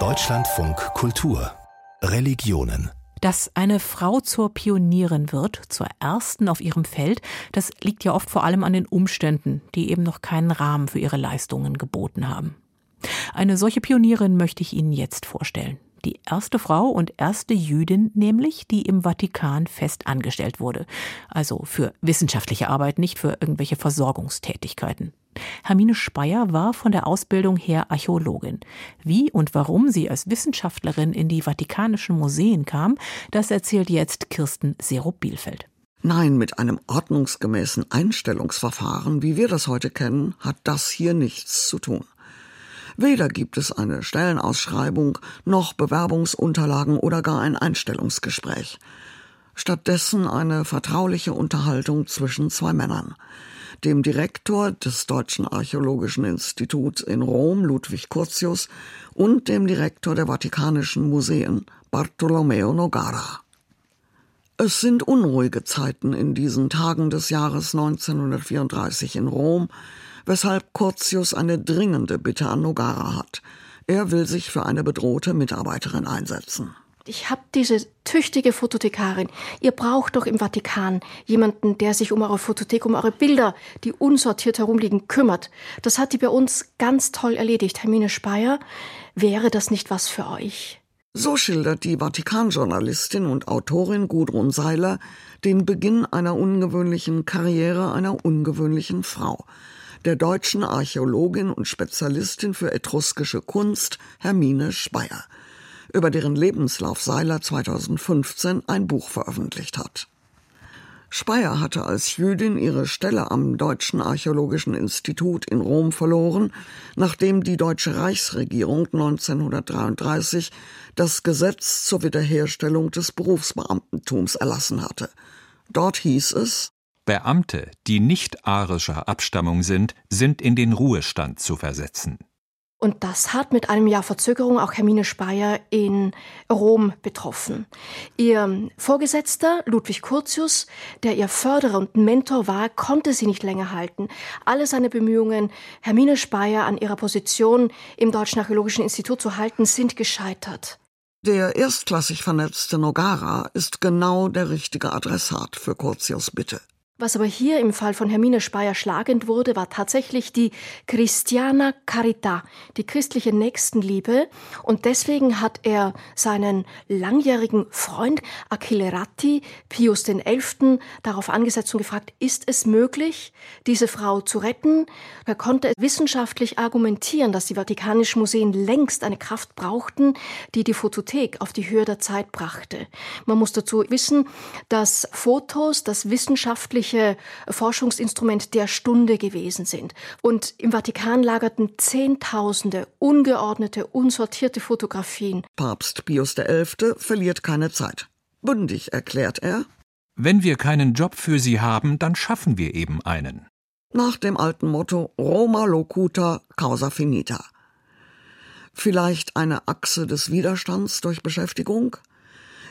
Deutschlandfunk Kultur Religionen dass eine Frau zur Pionierin wird, zur ersten auf ihrem Feld, das liegt ja oft vor allem an den Umständen, die eben noch keinen Rahmen für ihre Leistungen geboten haben. Eine solche Pionierin möchte ich Ihnen jetzt vorstellen. Die erste Frau und erste Jüdin nämlich, die im Vatikan fest angestellt wurde. Also für wissenschaftliche Arbeit, nicht für irgendwelche Versorgungstätigkeiten. Hermine Speyer war von der Ausbildung her Archäologin. Wie und warum sie als Wissenschaftlerin in die Vatikanischen Museen kam, das erzählt jetzt Kirsten Serup-Bielfeld. Nein, mit einem ordnungsgemäßen Einstellungsverfahren, wie wir das heute kennen, hat das hier nichts zu tun. Weder gibt es eine Stellenausschreibung, noch Bewerbungsunterlagen oder gar ein Einstellungsgespräch. Stattdessen eine vertrauliche Unterhaltung zwischen zwei Männern dem Direktor des Deutschen Archäologischen Instituts in Rom, Ludwig Curtius, und dem Direktor der Vatikanischen Museen, Bartolomeo Nogara. Es sind unruhige Zeiten in diesen Tagen des Jahres 1934 in Rom, weshalb Curtius eine dringende Bitte an Nogara hat. Er will sich für eine bedrohte Mitarbeiterin einsetzen. Ich habe diese tüchtige Fotothekarin. Ihr braucht doch im Vatikan jemanden, der sich um eure Fotothek, um eure Bilder, die unsortiert herumliegen, kümmert. Das hat die bei uns ganz toll erledigt. Hermine Speyer, wäre das nicht was für euch? So schildert die Vatikanjournalistin und Autorin Gudrun Seiler den Beginn einer ungewöhnlichen Karriere einer ungewöhnlichen Frau, der deutschen Archäologin und Spezialistin für etruskische Kunst Hermine Speyer über deren Lebenslauf Seiler 2015 ein Buch veröffentlicht hat. Speyer hatte als Jüdin ihre Stelle am Deutschen Archäologischen Institut in Rom verloren, nachdem die deutsche Reichsregierung 1933 das Gesetz zur Wiederherstellung des Berufsbeamtentums erlassen hatte. Dort hieß es Beamte, die nicht arischer Abstammung sind, sind in den Ruhestand zu versetzen. Und das hat mit einem Jahr Verzögerung auch Hermine Speyer in Rom betroffen. Ihr Vorgesetzter, Ludwig Curtius, der ihr Förderer und Mentor war, konnte sie nicht länger halten. Alle seine Bemühungen, Hermine Speyer an ihrer Position im Deutschen Archäologischen Institut zu halten, sind gescheitert. Der erstklassig vernetzte Nogara ist genau der richtige Adressat für Curtius Bitte. Was aber hier im Fall von Hermine Speyer schlagend wurde, war tatsächlich die Christiana Carita, die christliche Nächstenliebe. Und deswegen hat er seinen langjährigen Freund Achille Ratti, Pius XI., darauf angesetzt und gefragt, ist es möglich, diese Frau zu retten? Er konnte wissenschaftlich argumentieren, dass die Vatikanischen Museen längst eine Kraft brauchten, die die Fotothek auf die Höhe der Zeit brachte. Man muss dazu wissen, dass Fotos, das wissenschaftliche wesentliche Forschungsinstrument der Stunde gewesen sind. Und im Vatikan lagerten Zehntausende ungeordnete, unsortierte Fotografien. Papst Pius XI. verliert keine Zeit. Bündig erklärt er. Wenn wir keinen Job für Sie haben, dann schaffen wir eben einen. Nach dem alten Motto Roma locuta causa finita. Vielleicht eine Achse des Widerstands durch Beschäftigung?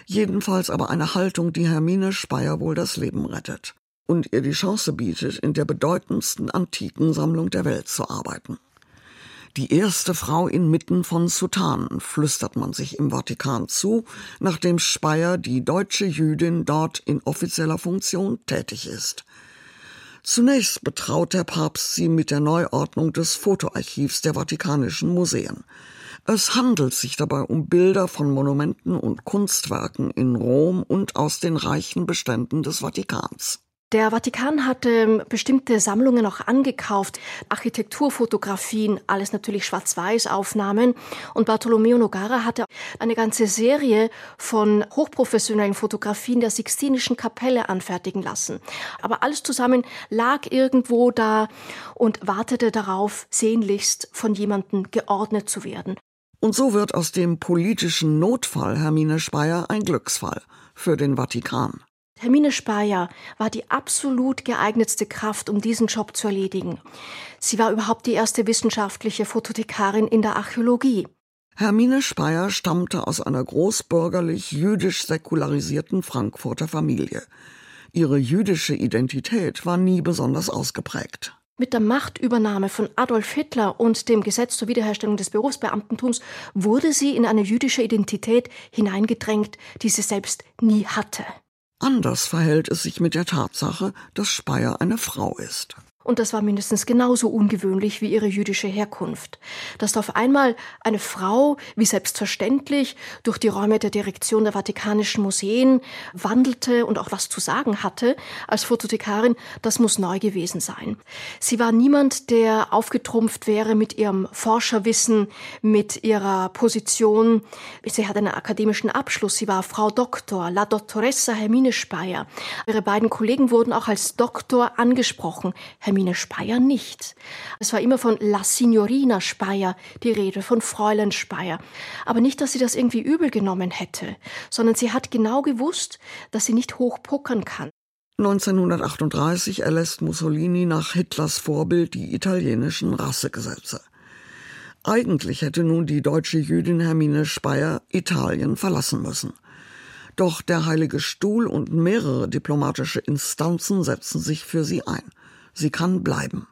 Jedenfalls aber eine Haltung, die Hermine Speyer wohl das Leben rettet und ihr die Chance bietet, in der bedeutendsten antiken Sammlung der Welt zu arbeiten. Die erste Frau inmitten von Sultanen, flüstert man sich im Vatikan zu, nachdem Speyer, die deutsche Jüdin, dort in offizieller Funktion tätig ist. Zunächst betraut der Papst sie mit der Neuordnung des Fotoarchivs der Vatikanischen Museen. Es handelt sich dabei um Bilder von Monumenten und Kunstwerken in Rom und aus den reichen Beständen des Vatikans. Der Vatikan hatte bestimmte Sammlungen auch angekauft, Architekturfotografien, alles natürlich Schwarz-Weiß-Aufnahmen. Und Bartolomeo Nogara hatte eine ganze Serie von hochprofessionellen Fotografien der Sixtinischen Kapelle anfertigen lassen. Aber alles zusammen lag irgendwo da und wartete darauf, sehnlichst von jemandem geordnet zu werden. Und so wird aus dem politischen Notfall Hermine Speyer ein Glücksfall für den Vatikan. Hermine Speyer war die absolut geeignetste Kraft, um diesen Job zu erledigen. Sie war überhaupt die erste wissenschaftliche Fotothekarin in der Archäologie. Hermine Speyer stammte aus einer großbürgerlich jüdisch säkularisierten Frankfurter Familie. Ihre jüdische Identität war nie besonders ausgeprägt. Mit der Machtübernahme von Adolf Hitler und dem Gesetz zur Wiederherstellung des Berufsbeamtentums wurde sie in eine jüdische Identität hineingedrängt, die sie selbst nie hatte. Anders verhält es sich mit der Tatsache, dass Speyer eine Frau ist. Und das war mindestens genauso ungewöhnlich wie ihre jüdische Herkunft. Dass da auf einmal eine Frau, wie selbstverständlich, durch die Räume der Direktion der Vatikanischen Museen wandelte und auch was zu sagen hatte als Fototekarin, das muss neu gewesen sein. Sie war niemand, der aufgetrumpft wäre mit ihrem Forscherwissen, mit ihrer Position. Sie hat einen akademischen Abschluss. Sie war Frau Doktor, La Dottoressa Hermine Speyer. Ihre beiden Kollegen wurden auch als Doktor angesprochen. Hermine Speyer nicht. Es war immer von La Signorina Speyer die Rede, von Fräulein Speyer. Aber nicht, dass sie das irgendwie übel genommen hätte, sondern sie hat genau gewusst, dass sie nicht hochpokern kann. 1938 erlässt Mussolini nach Hitlers Vorbild die italienischen Rassegesetze. Eigentlich hätte nun die deutsche Jüdin Hermine Speyer Italien verlassen müssen. Doch der Heilige Stuhl und mehrere diplomatische Instanzen setzen sich für sie ein. Sie kann bleiben.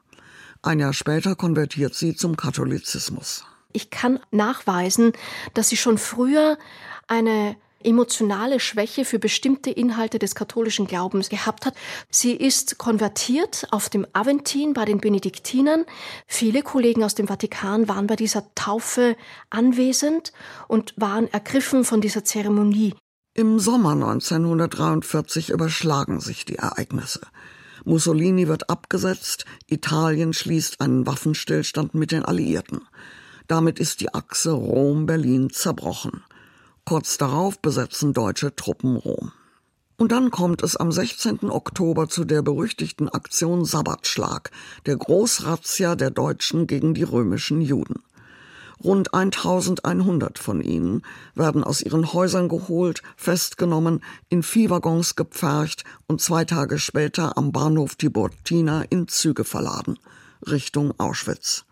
Ein Jahr später konvertiert sie zum Katholizismus. Ich kann nachweisen, dass sie schon früher eine emotionale Schwäche für bestimmte Inhalte des katholischen Glaubens gehabt hat. Sie ist konvertiert auf dem Aventin bei den Benediktinern. Viele Kollegen aus dem Vatikan waren bei dieser Taufe anwesend und waren ergriffen von dieser Zeremonie. Im Sommer 1943 überschlagen sich die Ereignisse. Mussolini wird abgesetzt, Italien schließt einen Waffenstillstand mit den Alliierten. Damit ist die Achse Rom-Berlin zerbrochen. Kurz darauf besetzen deutsche Truppen Rom. Und dann kommt es am 16. Oktober zu der berüchtigten Aktion Sabbatschlag, der Großrazzia der Deutschen gegen die römischen Juden. Rund 1100 von ihnen werden aus ihren Häusern geholt, festgenommen, in Viehwaggons gepfercht und zwei Tage später am Bahnhof Tiburtina in Züge verladen, Richtung Auschwitz.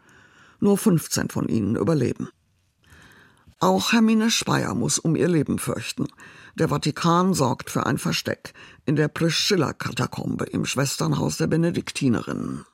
Nur 15 von ihnen überleben. Auch Hermine Speyer muss um ihr Leben fürchten. Der Vatikan sorgt für ein Versteck in der Priscilla-Katakombe im Schwesternhaus der Benediktinerinnen.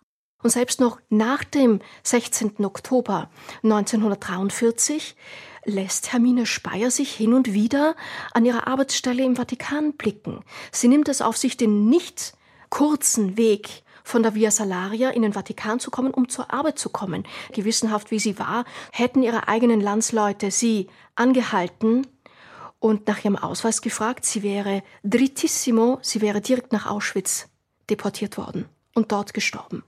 Und selbst noch nach dem 16. Oktober 1943 lässt Hermine Speyer sich hin und wieder an ihre Arbeitsstelle im Vatikan blicken. Sie nimmt es auf sich, den nicht kurzen Weg von der Via Salaria in den Vatikan zu kommen, um zur Arbeit zu kommen. Gewissenhaft wie sie war, hätten ihre eigenen Landsleute sie angehalten und nach ihrem Ausweis gefragt. Sie wäre drittissimo, sie wäre direkt nach Auschwitz deportiert worden und dort gestorben.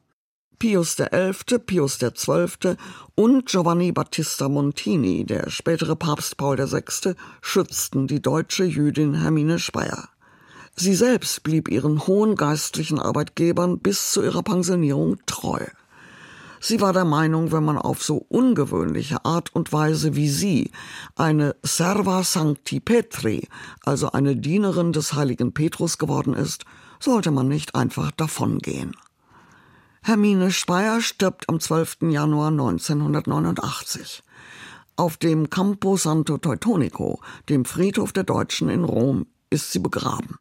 Pius XI., Pius XII. und Giovanni Battista Montini, der spätere Papst Paul VI., schützten die deutsche Jüdin Hermine Speyer. Sie selbst blieb ihren hohen geistlichen Arbeitgebern bis zu ihrer Pensionierung treu. Sie war der Meinung, wenn man auf so ungewöhnliche Art und Weise wie sie, eine Serva Sancti Petri, also eine Dienerin des heiligen Petrus geworden ist, sollte man nicht einfach davongehen. Hermine Speyer stirbt am 12. Januar 1989. Auf dem Campo Santo Teutonico, dem Friedhof der Deutschen in Rom, ist sie begraben.